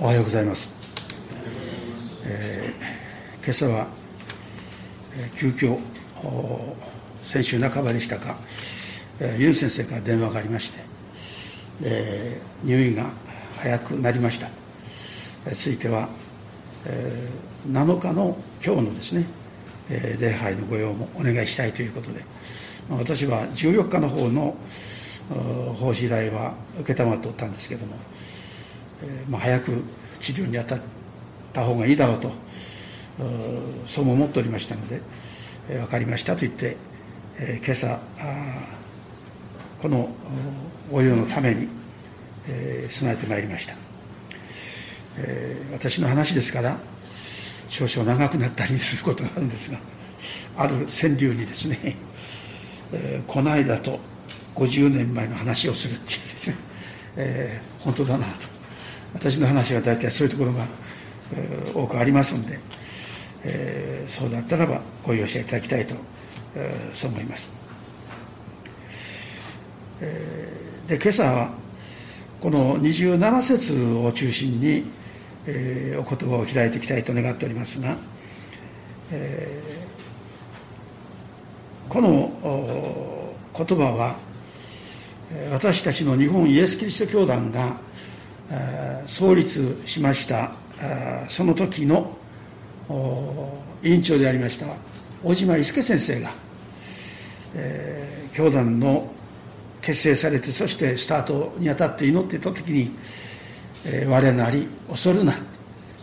おはようございます、えー、今朝は、えー、急遽先週半ばでしたか、えー、ユン先生から電話がありまして、えー、入院が早くなりました、えー、ついては、えー、7日の今日のですね、えー、礼拝の御用もお願いしたいということで、まあ、私は14日の方の奉仕依頼は承っておったんですけども、えまあ、早く治療に当たった方がいいだろうとそうも思っておりましたので、えー、分かりましたと言って、えー、今朝このお湯のために、えー、備えてまいりました、えー、私の話ですから少々長くなったりすることがあるんですがある川柳にですね、えー、この間と50年前の話をするっていうですね、えー、本当だなと。私の話は大体そういうところが、多くありますので、えー、そうだったらばご容赦いただきたいと、えー、そう思います、えー、で今朝はこの27節を中心に、えー、お言葉を開いていきたいと願っておりますが、えー、この言葉は私たちの日本イエス・キリスト教団が創立しましたその時の委員長でありました小島伊介先生が、えー、教団の結成されてそしてスタートにあたって祈っていた時に「えー、我なり恐るな」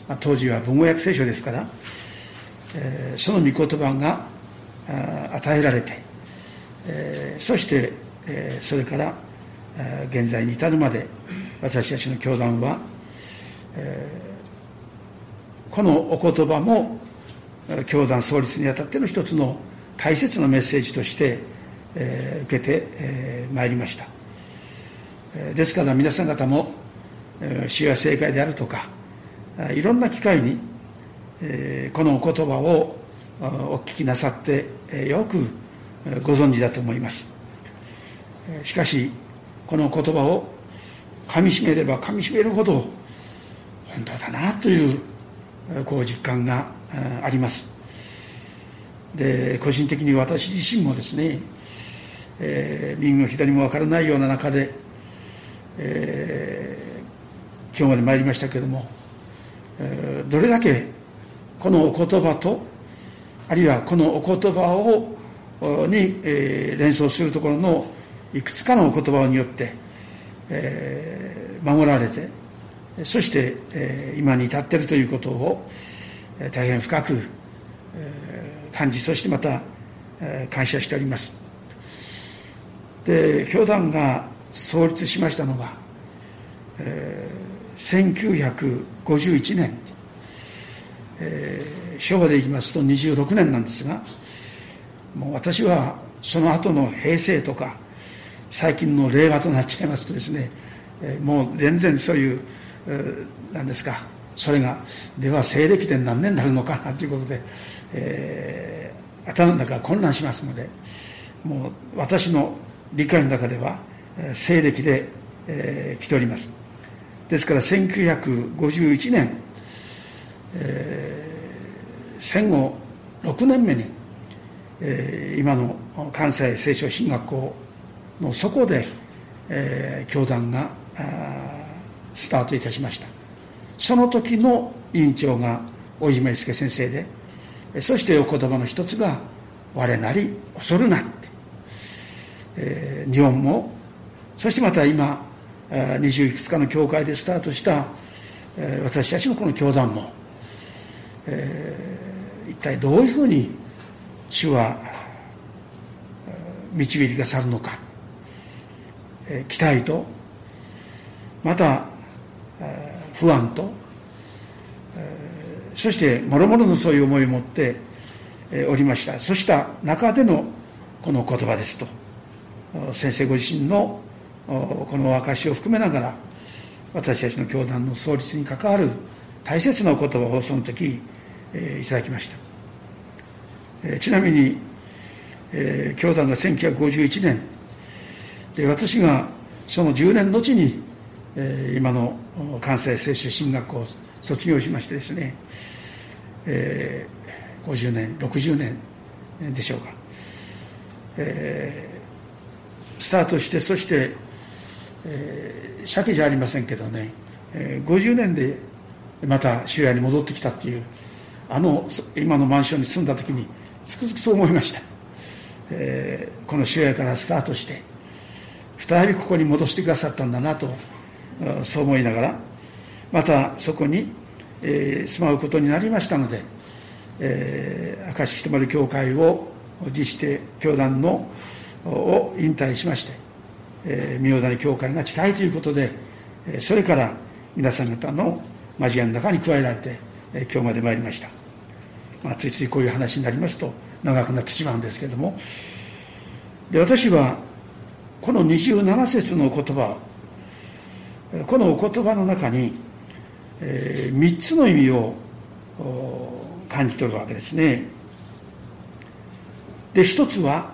まあ、当時は文語訳聖書ですから、えー、その御言葉が与えられて、えー、そして、えー、それから現在に至るまで私たちの教団は、えー、このお言葉も教団創立にあたっての一つの大切なメッセージとして、えー、受けてま、えー、いりました、えー、ですから皆さん方も、えー、主や正解であるとかいろんな機会に、えー、このお言葉をお聞きなさって、よくご存知だと思います。しかしこの言葉を噛みしめれば噛みしめるほど本当だなというこう実感があります。で個人的に私自身もですね、えー、右も左も分からないような中で、えー、今日まで参りましたけれども、えー、どれだけこのお言葉とあるいはこのお言葉をに、えー、連想するところのいくつかのお言葉によってえ、守られてそして、今に至っているということを、大変深く、感じそしてまた、感謝しております。で教団が創立しましたのが、えー、1951年、えー、昭和でいきますと26年なんですがもう私はその後の平成とか最近の令和となっちゃいますとですね、え、もう全然そういう、え、なんですかそれがでは西暦で何年になるのかなということで、えー、頭の中が混乱しますのでもう私の理解の中では、え、西暦で、えー、来ております。ですから1951年、えー、戦後6年目に、えー、今の関西聖書進学校のそこで、えー、教団がスタートいたしました。その時の委員長が大島祐介先生でそしてお言葉の一つが「我なり恐るな」って、えー、日本もそしてまた今二十いくつかの教会でスタートした、えー、私たちのこの教団も、えー、一体どういうふうに主は導きが去るのかえ期待とまた不安とそしてもろもろのそういう思いを持っておりました。そうした中でのこの言葉ですと。先生ご自身のこの証を含めながら私たちの教団の創立に関わる大切なお言葉をその時えいただきました。えちなみにえ教団が1951年で私がその10年後にえー、今の関西清修進学校を卒業しましてですね、えー、50年60年でしょうか、えー、スタートしてそして、えー、鮭じゃありませんけどね、えー、50年でまた主屋に戻ってきたっていうあの今のマンションに住んだ時につくづくそう思いました、えー、この主屋からスタートして再びここに戻してくださったんだなとそう思いながらまたそこに、えー、住まうことになりましたので、えー、明石ひとまり教会を辞して教団のを引退しまして、えー、仁王谷教会が近いということで、それから皆さん方の交わりの中に加えられて、えー、今日まで参りました、まあ、ついついこういう話になりますと長くなってしまうんですけれども。で私はこの27節の言葉このお言葉の中に、えー、3つの意味を感じ取るわけですね。で一つは、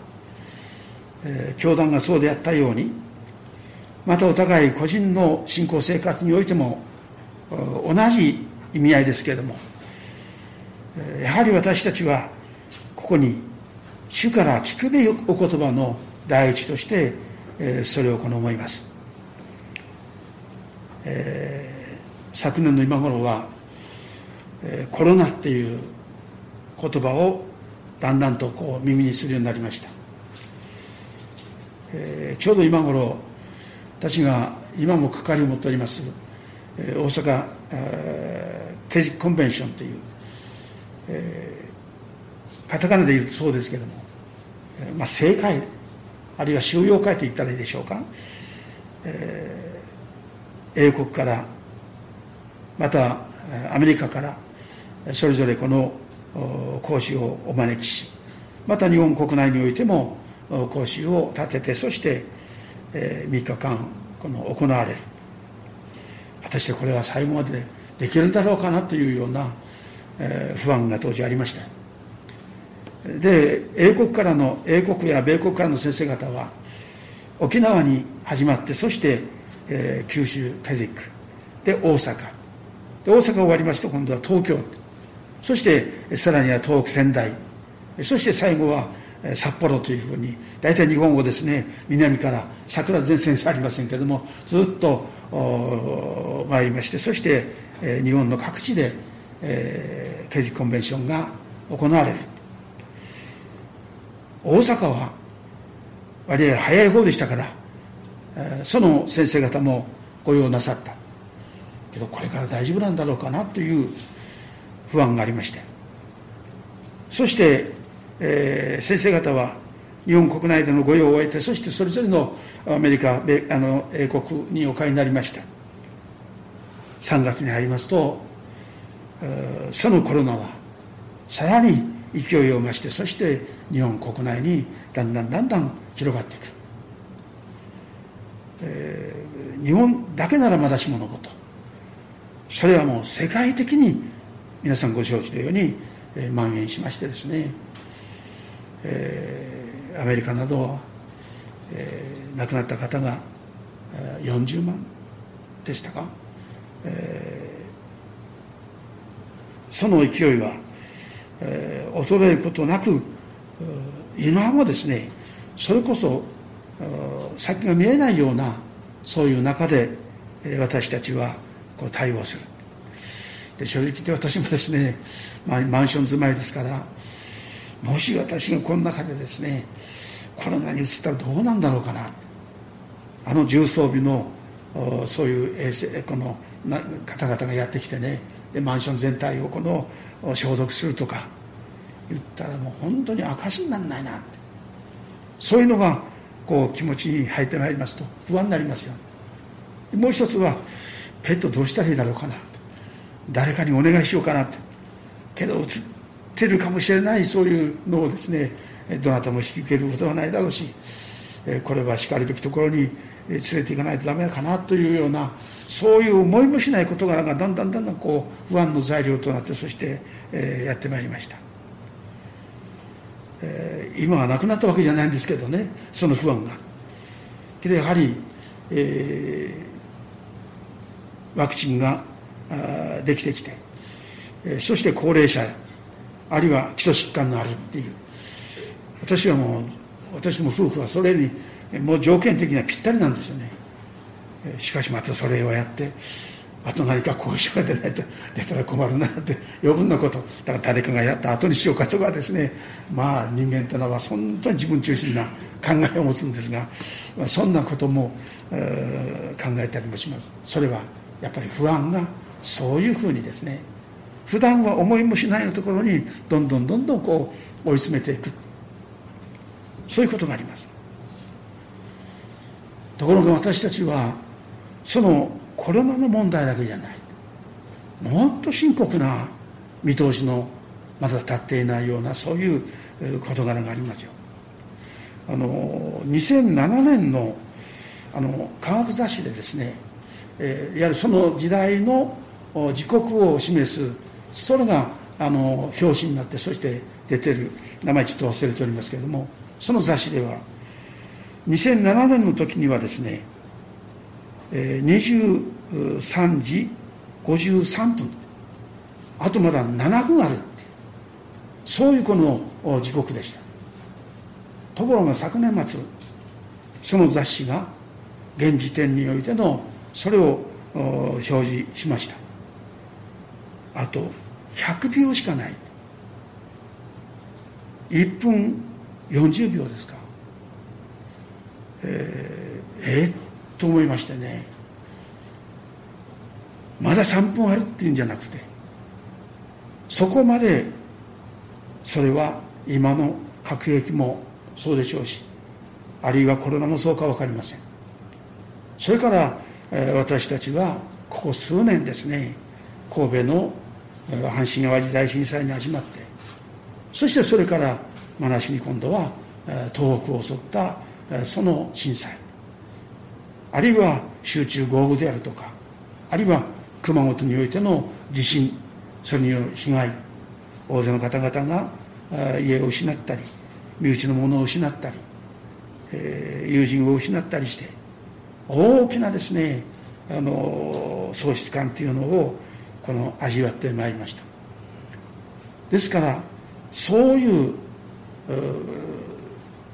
えー、教団がそうであったようにまたお互い個人の信仰生活においても同じ意味合いですけれどもやはり私たちはここに主から聞くべきお言葉の第一としてえそれをこの思います、えー、昨年の今頃はコロナっていう言葉をだんだんとこう耳にするようになりました、えー、ちょうど今頃私が今も関わりを持っております大阪刑事コンベンションという、えー、カタカナで言うとそうですけども、まあ、政界あるいは収容会と言ったらいいでしょうか、えー、英国からまたアメリカからそれぞれこの講師をお招きしまた日本国内においても講師を立ててそして、3日間この行われる。果たしてこれは最後までできるんだろうかなというような、不安が当時ありました。で英国からの英国や米国からの先生方は沖縄に始まってそして、えー、九州カジックで大阪。で大阪終わりますと今度は東京。そしてさらには東北仙台。そして最後は札幌というふうに大体日本語ですね。南から桜前線ありませんけどもずっと参りましてそして、えー、日本の各地で、えー、刑事コンベンションが行われる。大阪は割合早い方でしたから、その先生方もご用なさった。けどこれから大丈夫なんだろうかなという不安がありまして。そして、えー、先生方は日本国内での御用を終えてそしてそれぞれのアメリカあの英国にお帰りになりました。3月に入りますとそのコロナはさらに勢いを増してそして日本国内にだんだんだんだん広がっていく、えー、日本だけならまだしものこと。それはもう世界的に皆さんご承知のように、えー、蔓延しましてですね、えー、アメリカなどは、えー、亡くなった方が40万でしたか、えー、その勢いは、えー、衰えることなく今もですねそれこそ先が見えないようなそういう中で私たちはこう対応する。で正直言って私もですね、まあ、マンション住まいですからもし私がこの中でですねコロナに移ったらどうなんだろうかな。あの重装備のそういう衛生この方々がやってきてねでマンション全体をこの消毒するとか言ったらもう本当に証にならないなって。そういうのがこう気持ちに入ってまいりますと不安になりますよ。もう一つはペットどうしたらいいだろうかな。誰かにお願いしようかなって。けど映ってるかもしれないそういうのをですねどなたも引き受けることはないだろうしこれはしかるべきところに連れていかないとダメかなというようなそういう思いもしない事柄がだんだんだんだんこう不安の材料となってそしてやってまいりました、えー、今はなくなったわけじゃないんですけどねその不安が。けどやはり、えワクチンができてきてそして高齢者あるいは基礎疾患のあるっていう。私はもう私も夫婦はそれにもう条件的にはぴったりなんですよね。しかしまたそれをやってあと何か後遺症が出ないと出たら困るなって余分なこと。だから誰かがやった後にしようかとかですね。まあ人間ってのは本当に自分中心な考えを持つんですが、そんなことも、えー、考えたりもします。それはやっぱり不安がそういうふうにですね。普段は思いもしないところにどんどんどんどんこう追い詰めていく。そういうことがあります。ところが私たちはそのコロナの問題だけじゃない。もっと深刻な見通しのまだ立っていないようなそういう事柄がありますよ。あの2007年のあの科学雑誌でですね、えー、いわゆるその時代の時刻を示すそれがあの表紙になってそして出てる名前ちょっと忘れておりますけれどもその雑誌では2007年の時にはですね23時53分。あとまだ7分あるって。そういうこの時刻でした。ところが昨年末その雑誌が現時点においてのそれを表示しました。あと100秒しかない。1分40秒ですか。えー、えー、と思いましてね。まだ3分あるっていうんじゃなくてそこまでそれは今の核兵器もそうでしょうしあるいはコロナもそうか分かりません。それから、えー、私たちはここ数年ですね神戸の阪神・淡路大震災に始まってそしてそれから真梨に今度は東北を襲ったその震災。あるいは集中豪雨であるとかあるいは熊本においての地震それによる被害大勢の方々が家を失ったり身内のものを失ったり、えー、友人を失ったりして大きなですねあの喪失感というのをこの味わってまいりました。ですからそういう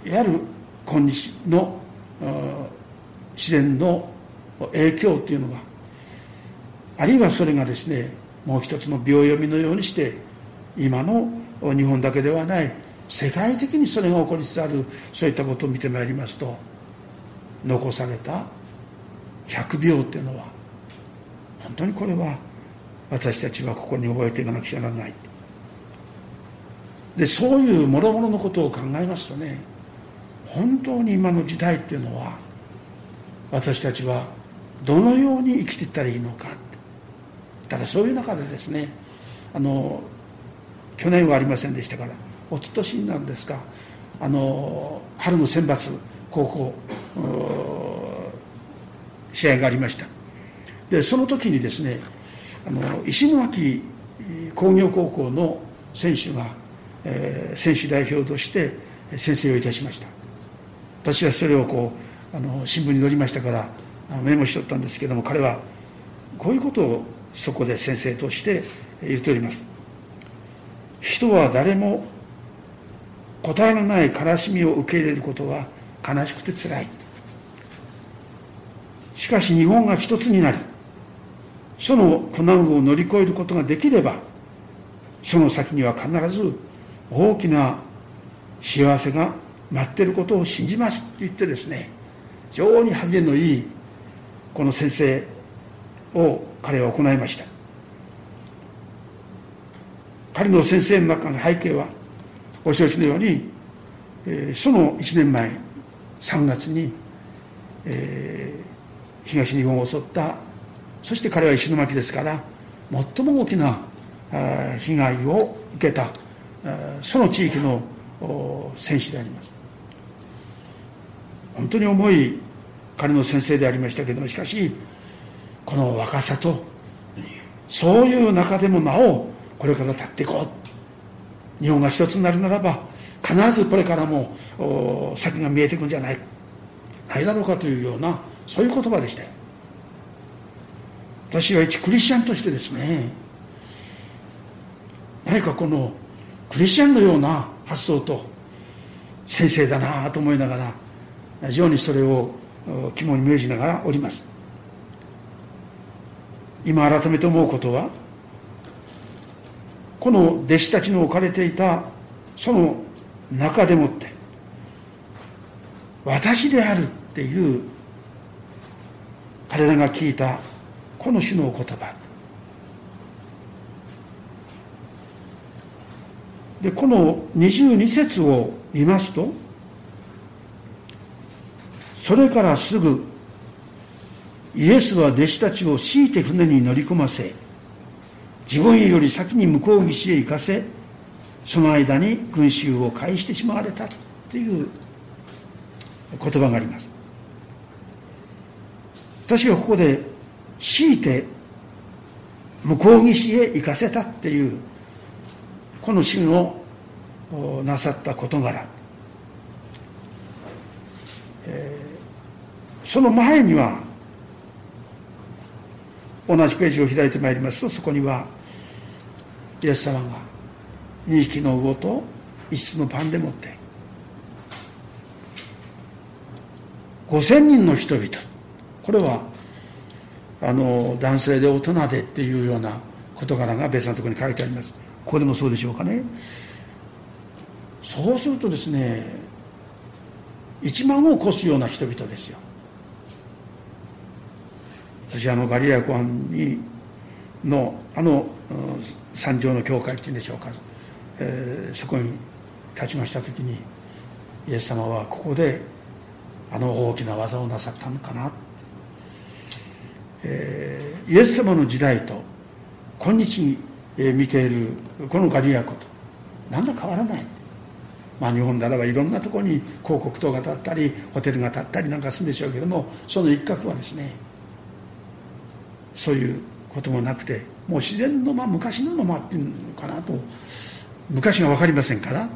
いわゆる今日の自然の影響っていうのがあるいはそれがですねもう一つの秒読みのようにして今の日本だけではない世界的にそれが起こりつつあるそういったことを見てまいりますと残された100秒っていうのは本当にこれは私たちはここに覚えていかなくちゃならない。でそういうもろもろのことを考えますとね本当に今の時代っていうのは私たちはどのように生きていったらいいのかただそういう中でですねあの去年はありませんでしたから一昨年なんですかあの春の選抜高校試合がありました。でその時にですねあの石巻工業高校の選手が、えー、選手代表として宣誓をいたしました。私はそれをこうあの新聞に載りましたからメモしとったんですけども彼はこういうことをそこで先生として言っております。人は誰も答えのない悲しみを受け入れることは悲しくてつらい。しかし日本が一つになりその苦難を乗り越えることができればその先には必ず大きな幸せが待っていることを信じますって言ってですね非常に励みのいいこの先生を彼は行いました。彼の先生の中の背景はお承知のように、えー、その1年前3月に、えー、東日本を襲った。そして彼は石巻ですから最も大きな被害を受けたその地域の戦士であります。本当に重い彼の先生でありましたけどもしかしこの若さとそういう中でもなおこれから立っていこう。日本が一つになるならば必ずこれからも先が見えていくんじゃない。ないだろうかというようなそういう言葉でした私は一クリスチャンとしてですね何かこのクリスチャンのような発想と先生だなと思いながら非常にそれを肝に銘じながらおります。今改めて思うことはこの弟子たちの置かれていたその中でもって私であるっていう彼らが聞いたこの種のお言葉。でこの22節を見ますとそれからすぐイエスは弟子たちを強いて船に乗り込ませ自分より先に向こう岸へ行かせその間に群衆を返してしまわれたという言葉があります。私はここで強いて向こう岸へ行かせたっていうこの主のなさった事柄、えー、その前には同じページを開いてまいりますとそこにはイエス様が2匹の魚と1室のパンでもって5000人の人々。これはあの男性で大人でっていうような事柄が別のところに書いてあります。ここでもそうでしょうかね。そうするとですね1万を超すような人々ですよ。私あのガリア湖畔にのあの山上の教会っていうんでしょうか、えー、そこに立ちました時にイエス様はここであの大きな技をなさったのかな、えー、イエス様の時代と今日に見ているこのガリア湖と何ら変わらない。まあ、日本ならばいろんなところに広告塔が建ったりホテルが建ったりなんかするんでしょうけどもその一角はですねそういうこともなくてもう自然の間昔のままっていうのかなと昔が分かりませんから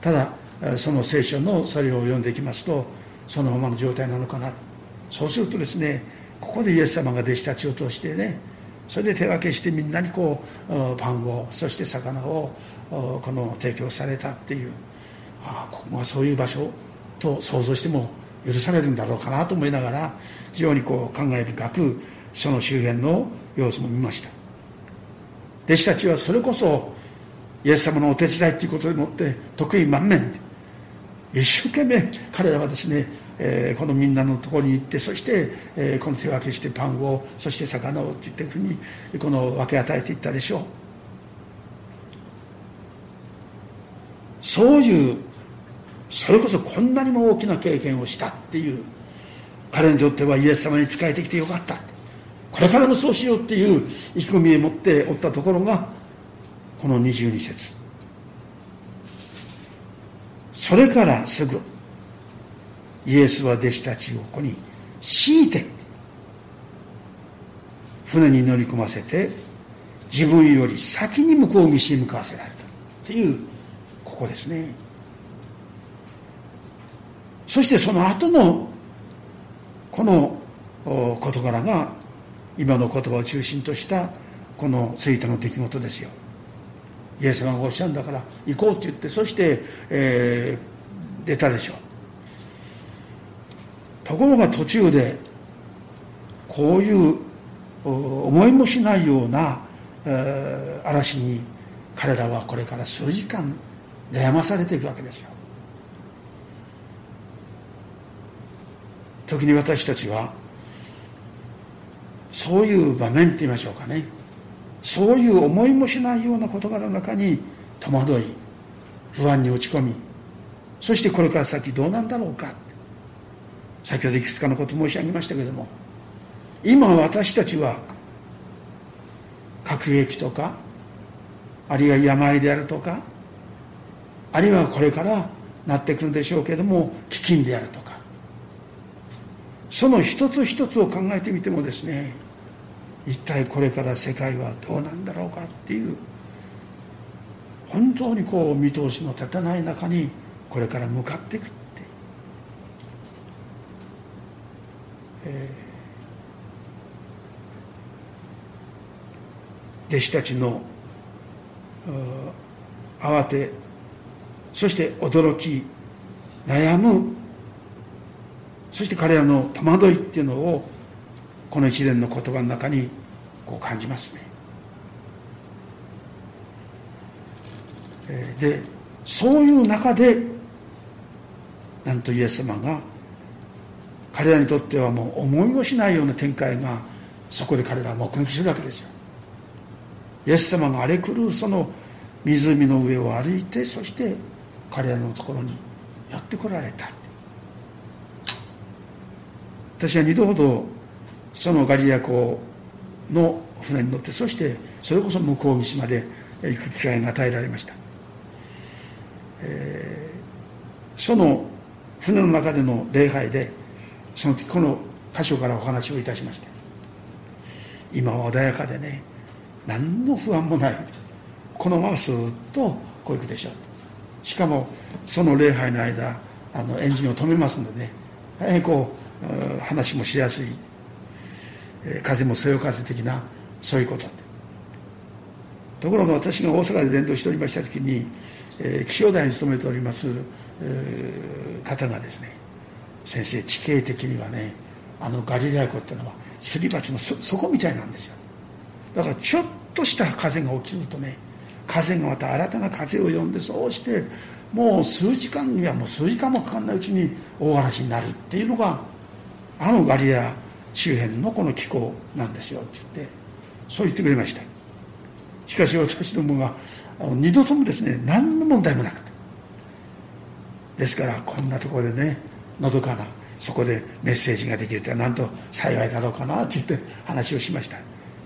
ただその聖書のそれを読んでいきますとそのままの状態なのかな。そうするとですねここでイエス様が弟子たちを通してねそれで手分けしてみんなにこうパンをそして魚をこの提供されたっていうああここがそういう場所と想像しても許されるんだろうかなと思いながら非常にこう感慨深くその周辺の様子も見ました。弟子たちはそれこそイエス様のお手伝いということでもって得意満面一生懸命彼らはですね、えー、このみんなのところに行ってそして、えー、この手分けしてパンをそして魚をっていったふうにこの分け与えていったでしょう。そういうそれこそこんなにも大きな経験をしたっていう彼にとってはイエス様に仕えてきてよかった。これからもそうしようっていう意気込みを持っておったところがこの22節。それからすぐイエスは弟子たちをここに強いて船に乗り込ませて自分より先に向こう岸に向かわせられたっていうここですね。そしてその後のこの事柄が今の言葉を中心としたこのツイートの出来事ですよ。イエス様がおっしゃるんだから行こうって言ってそして、えー、出たでしょう。ところが途中でこういう思いもしないような、えー、嵐に彼らはこれから数時間悩まされていくわけですよ。時に私たちはそういう場面って言いましょうかね。そういう思いもしないような言葉の中に戸惑い不安に落ち込みそしてこれから先どうなんだろうか。先ほどいくつかのこと申し上げましたけれども今私たちは核兵器とかあるいは病であるとかあるいはこれからなってくるんでしょうけれども飢饉であるとかその一つ一つを考えてみてもですね一体これから世界はどうなんだろうかっていう本当にこう見通しの立たない中にこれから向かっていくって、え弟子たちの慌てそして驚き悩むそして彼らの戸惑いっていうのをこの一連の言葉の中にこう感じますね。でそういう中でなんとイエス様が彼らにとってはもう思いもしないような展開がそこで彼らは目撃するわけですよ。イエス様が荒れ狂うその湖の上を歩いてそして彼らのところにやってこられた。私は二度ほどそのガリア湖の船に乗ってそしてそれこそ向こう岸まで行く機会が与えられました、えー、その船の中での礼拝でその時この箇所からお話をいたしました。今は穏やかでね何の不安もない。このままスーッとこういくでしょう。しかもその礼拝の間あのエンジンを止めますのでね大変こう話もしやすい、風もそよ風的なそういうこと。ところが私が大阪で伝道しておりました時に、えー、気象台に勤めております、えー、方がですね先生地形的にはねあのガリラ湖っていうのはすり鉢の底みたいなんですよ。だからちょっとした風が起きるとね風がまた新たな風を呼んでそうしてもう数時間にはもう数時間もかかんないうちに大嵐になるっていうのがあのガリア周辺のこの気候なんですよって言ってそう言ってくれました。しかし私どもが二度ともですね何の問題もなくて。ですからこんなところでねのどかなそこでメッセージができるとはなんと幸いだろうかなって言って話をしました。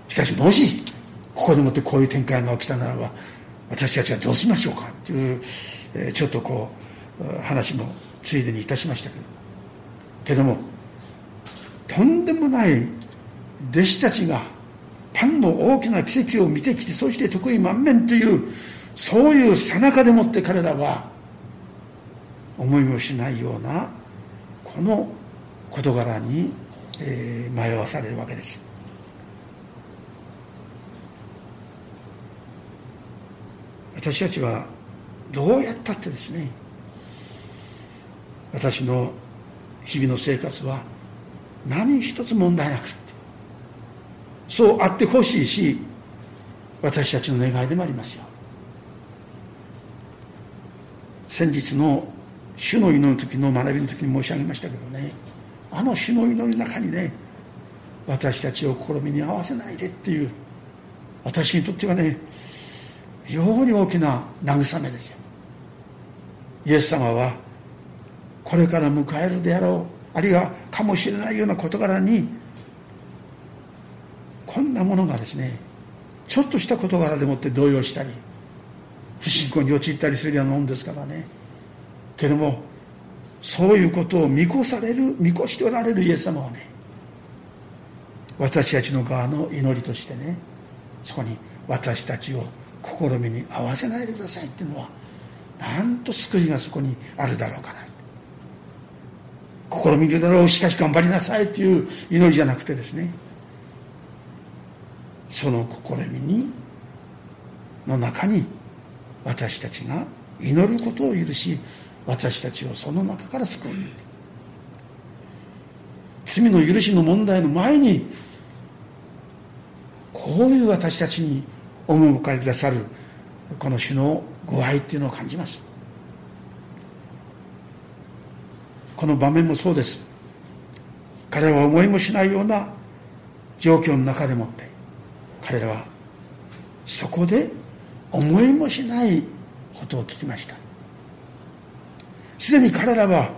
しかしもしここでもってこういう展開が起きたならば私たちはどうしましょうかっていう、え、ちょっとこう話もついでにいたしましたけど。けどもとんでもない弟子たちがパンの大きな奇跡を見てきてそして得意満面というそういうさなかでもって彼らは思いもしないようなこの事柄に、えー、迷わされるわけです。私たちはどうやったってですね私の日々の生活は何一つ問題なくそうあってほしいし私たちの願いでもありますよ。先日の主の祈りの時の学びの時に申し上げましたけどねあの主の祈りの中にね私たちを試みに合わせないでっていう私にとってはね非常に大きな慰めですよ。イエス様はこれから迎えるであろうあるいはかもしれないような事柄にこんなものがですねちょっとした事柄でもって動揺したり不信仰に陥ったりするようなもんですからね。けどもそういうことを見越される見越しておられるイエス様はね私たちの側の祈りとしてねそこに私たちを試みに合わせないでくださいっていうのはなんと救いがそこにあるだろうかな。試みるだろう。しかし頑張りなさいっていう祈りじゃなくてですね。その試みにの中に私たちが祈ることを許し私たちをその中から救う罪の許しの問題の前にこういう私たちに赴かりくださるこの種のご愛っていうのを感じます。この場面もそうです。彼らは思いもしないような状況の中でもって彼らはそこで思いもしないことを聞きました。すでに彼らは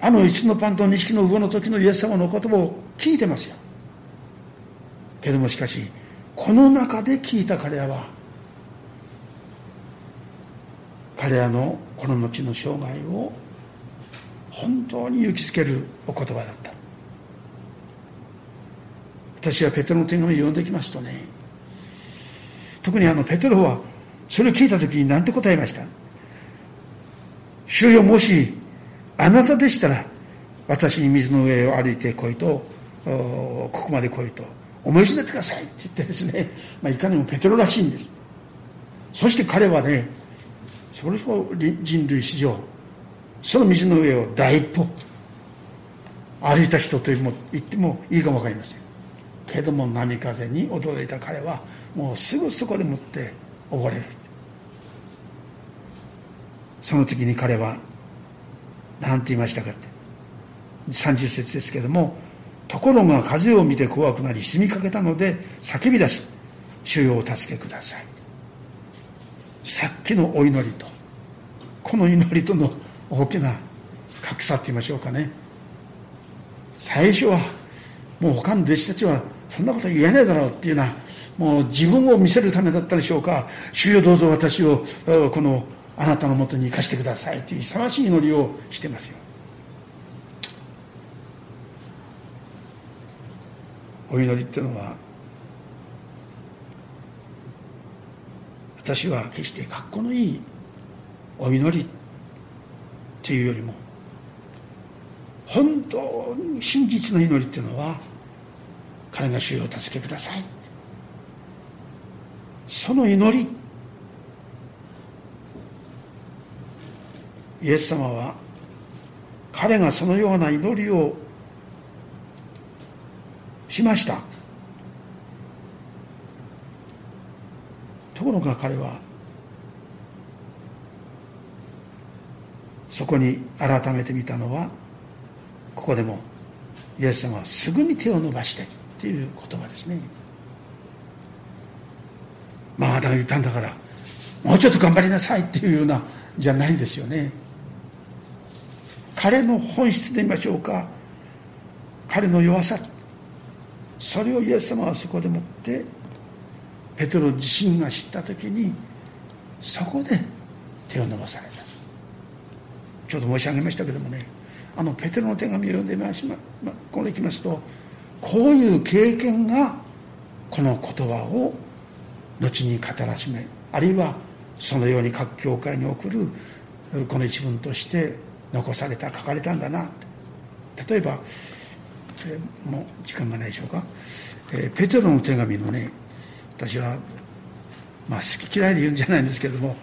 あの一のパンと錦の魚の時のイエス様の言葉を聞いてますよ。けどもしかしこの中で聞いた彼らは彼らのこの後の生涯を本当に勇気づけるお言葉だった。私はペテロの手紙を読んできますとね。特にあのペテロはそれを聞いた時に何て答えました？主よもしあなたでしたら私に水の上を歩いてこいとここまで来いと思い知ってくださいって言ってですね、まあ、いかにもペテロらしいんです。そして彼はねそれこそ人類史上その道の上を第一歩歩いた人と言ってもいいかも分かりません。けども波風に驚いた彼はもうすぐそこでもって溺れる。その時に彼は何て言いましたかって。30節ですけどもところが風を見て怖くなり死にかけたので叫び出し主よお助けください。さっきのお祈りとこの祈りとの大きな格差って言いましょうかね。最初はもう他の弟子たちはそんなこと言えないだろうっていうようなもう自分を見せるためだったでしょうか。主よどうぞ私をこのあなたのもとに生かしてくださいという勇ましい祈りをしてますよ。お祈りっていうのは私は決して格好のいいお祈りっていうよりも本当に真実の祈りっていうのは彼が主を助けください。その祈りイエス様は彼がそのような祈りをしました。ところが彼はそこに改めて見たのはここでもイエス様はすぐに手を伸ばしてっていう言葉ですね。まああなたが言ったんだからもうちょっと頑張りなさいっていうようなじゃないんですよね。彼の本質で言いましょうか。彼の弱さ。それをイエス様はそこでもってペトロ自身が知った時にそこで手を伸ばされた。ちょうど申し上げましたけどもねあのペテロの手紙を読んでみますこれいきますとこういう経験がこの言葉を後に語らしめあるいはそのように各教会に送るこの一文として残された書かれたんだな。例えば、えー、もう時間がないでしょうか、えー、ペテロの手紙のね私はまあ好き嫌いで言うんじゃないんですけれども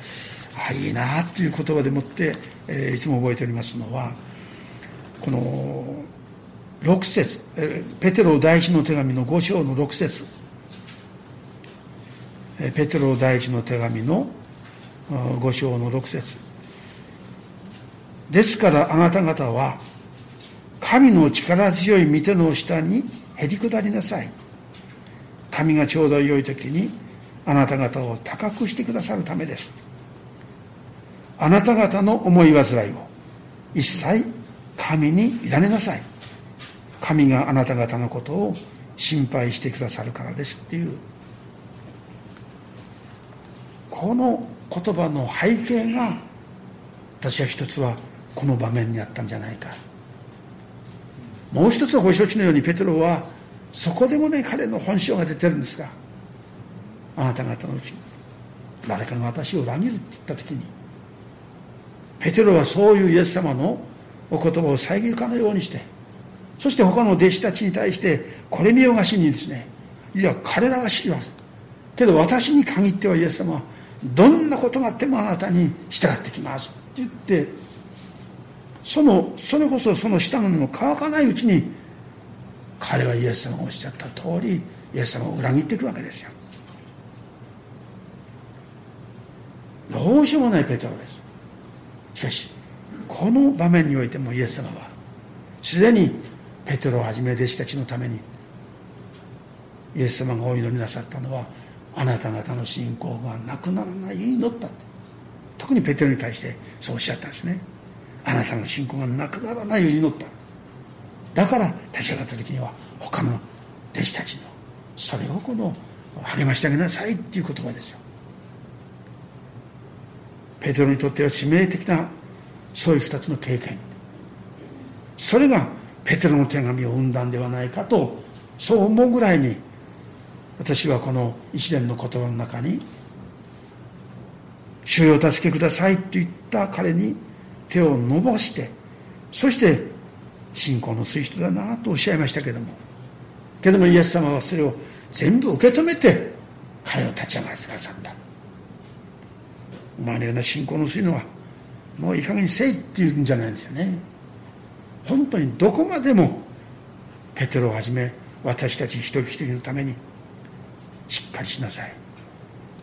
あいいなっていう言葉でもって、えー、いつも覚えておりますのはこの6節ペテロ第一の手紙の5章の6節。えペテロ第一の手紙の5章の6節。ですからあなた方は神の力強い御手の下にへり下りなさい。神がちょうど良い時にあなた方を高くしてくださるためです。あなた方の思い煩いを。一切神に委ねなさい。神があなた方のことを心配してくださるからですっていう。この言葉の背景が私は一つはこの場面にあったんじゃないか。もう一つはご承知のようにペテロはそこでもね彼の本性が出てるんですがあなた方のうち誰かが私を裏切るって言った時にペテロはそういうイエス様のお言葉を遮るかのようにしてそして他の弟子たちに対してこれ見よがしにですねいや彼らが知ります。けど私に限ってはイエス様はどんなことがあってもあなたに従ってきますって言ってそのそれこそその下の根も乾かないうちに彼はイエス様がおっしゃった通りイエス様を裏切っていくわけですよ。どうしようもないペテロです。しかしこの場面においてもイエス様はすでにペテロをはじめ弟子たちのためにイエス様がお祈りなさったのはあなた方の信仰がなくならない祈った特にペテロに対してそうおっしゃったんですね。あなたの信仰がなくならないように祈った。だから立ち上がった時には他の弟子たちのそれをこの励ましてあげなさいっていう言葉ですよ。ペテロにとっては致命的なそういう二つの経験。それがペテロの手紙を生んだんではないかとそう思うぐらいに私はこの一連の言葉の中に「主よ助けください」と言った彼に手を伸ばしてそして信仰のする人だなとおっしゃいましたけどもけどもイエス様はそれを全部受け止めて彼を立ち上がらせてくださった。お前の信仰の薄いのはもういい加減にせいっていうんじゃないんですよね。本当にどこまでもペテロをはじめ私たち一人一人のためにしっかりしなさい。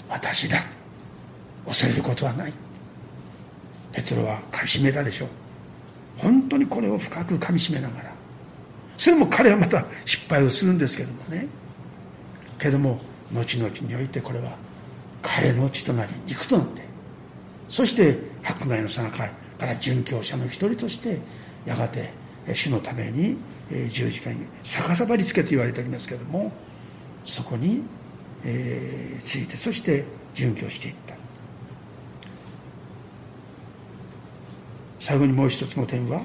私だ。恐れることはない。ペテロはかみしめたでしょう。本当にこれを深くかみしめながら。それも彼はまた失敗をするんですけどもね。けども後々においてこれは彼の血となり肉となってそして迫害のさなかから殉教者の一人としてやがて主のために十字架に逆さばりつけと言われておりますけどもそこに、えー、ついてそして殉教していった。最後にもう一つの点は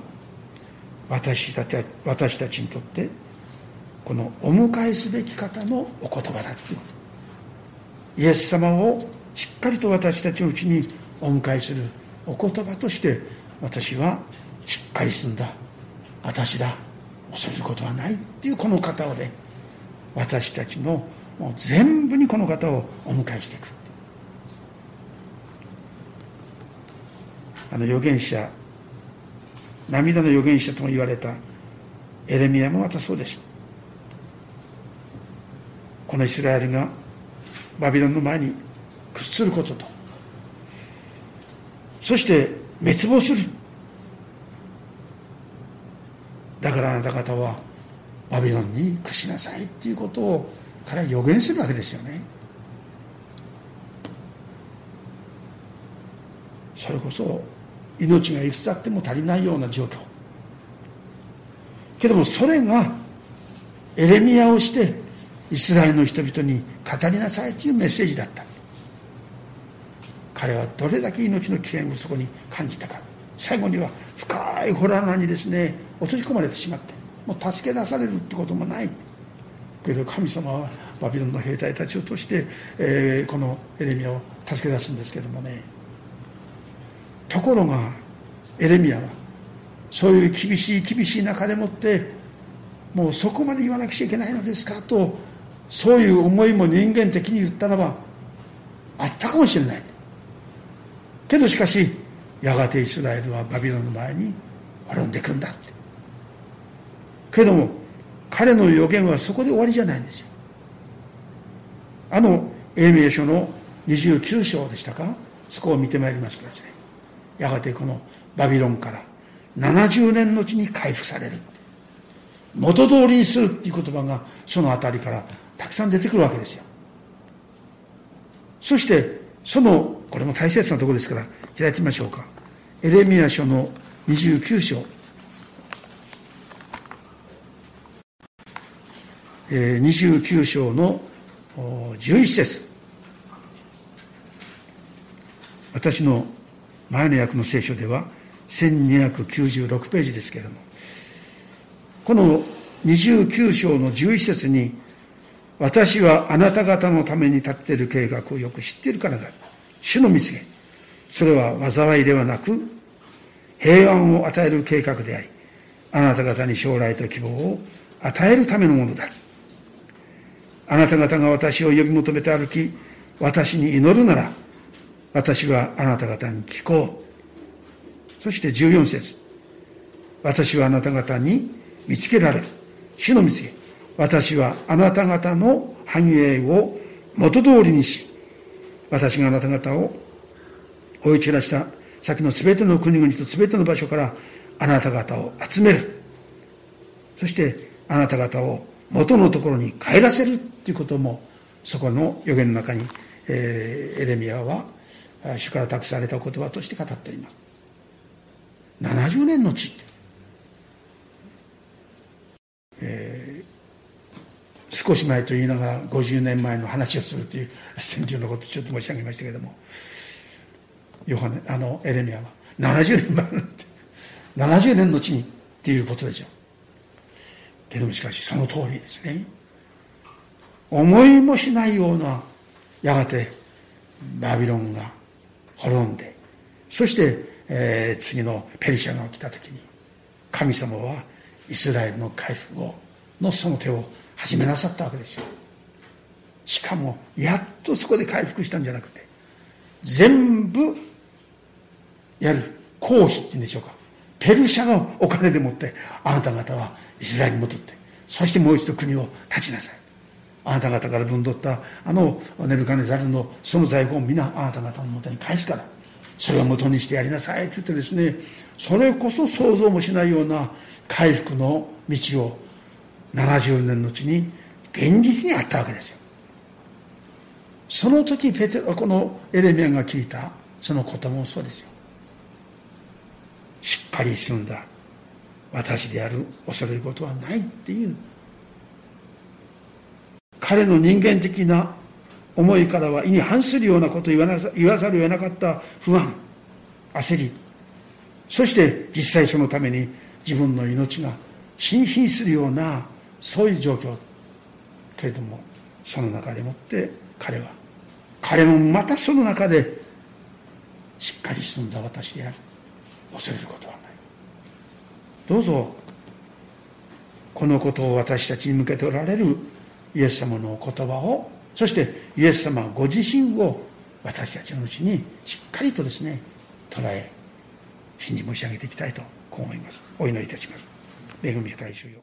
私たち私たちにとってこのお迎えすべき方のお言葉だっていうこと。イエス様をしっかりと私たちのうちにお迎えするお言葉として私はしっかりすんだ。私だ恐れることはないっていうこの方をね私たちのもう全部にこの方をお迎えしていくあの預言者涙の預言者とも言われたエレミアもまたそうです。このイスラエルがバビロンの前に屈することと。そして滅亡する。だからあなた方はバビロンに屈しなさいっていうことを彼は予言するわけですよね。それこそ命がいくつあっても足りないような状況。けどもそれがエレミアをしてイスラエルの人々に語りなさいというメッセージだった。彼はどれだけ命の危険をそこに感じたか。最後には深いホラー穴にですね落とし込まれてしまってもう助け出されるってこともない。けど神様はバビロンの兵隊たちを通して、えー、このエレミアを助け出すんですけどもね。ところがエレミアはそういう厳しい厳しい中でもってもうそこまで言わなくちゃいけないのですかとそういう思いも人間的に言ったらばあったかもしれない。けどしかしやがてイスラエルはバビロンの前に滅んでいくんだって。けども彼の予言はそこで終わりじゃないんですよ。あの英明書の29章でしたか？そこを見てまいりますとですね。やがてこのバビロンから70年のうちに回復される元通りにするっていう言葉がその辺りからたくさん出てくるわけですよ。そしてそのこれも大切なところですから開いてみましょうか。エレミア書の29章。え29章の11節。私の前の訳の聖書では1296ページですけれどもこの29章の11節に私はあなた方のために立っている計画をよく知っているからだ主の見つげそれは災いではなく平安を与える計画でありあなた方に将来と希望を与えるためのものだあなた方が私を呼び求めて歩き私に祈るなら私はあなた方に聞こう。そして14節私はあなた方に見つけられる。主の見つけ。私はあなた方の繁栄を元通りにし、私があなた方を追い散らした先の全ての国々と全ての場所からあなた方を集める。そしてあなた方を元のところに帰らせるっていうこともそこの予言の中に、えー、エレミアは主から託された言葉として語っております70年の地、えー、少し前と言いながら50年前の話をするという先中のことをちょっと申し上げましたけども。ヨハネあのエレミアは70年前なんて。70年の地にっていうことでしょう。けどもしかしその通りですね。思いもしないようなやがてバビロンが滅んでそして、えー、次のペリシャが来た時に神様はイスラエルの回復をのその手を始めなさったわけですよ。しかもやっとそこで回復したんじゃなくて全部やる公費っていうんでしょうか。ペルシャのお金でもってあなた方はイスラエルに戻ってそしてもう一度国を立ちなさい。あなた方から分取ったあのネブカネザルのその財宝を皆あなた方のもとに返すからそれを元にしてやりなさいと言ってですねそれこそ想像もしないような回復の道を70年のうちに現実にあったわけですよ。その時ペテロこのエレミアが聞いたその言葉もそうですよ。しっかり済んだ。私である恐れることはないっていう。彼の人間的な思いからは意に反するようなことを言わな言わざるを得なかった不安焦り。そして実際そのために自分の命が心身するようなそういう状況けれどもその中でもって彼は彼もまたその中でしっかり進んだ私である。恐れることはない。どうぞこのことを私たちに向けておられるイエス様のお言葉をそしてイエス様ご自身を私たちのうちにしっかりとですね捉え信じ申し上げていきたいとこう思います。お祈りいたします。恵み深い主よ。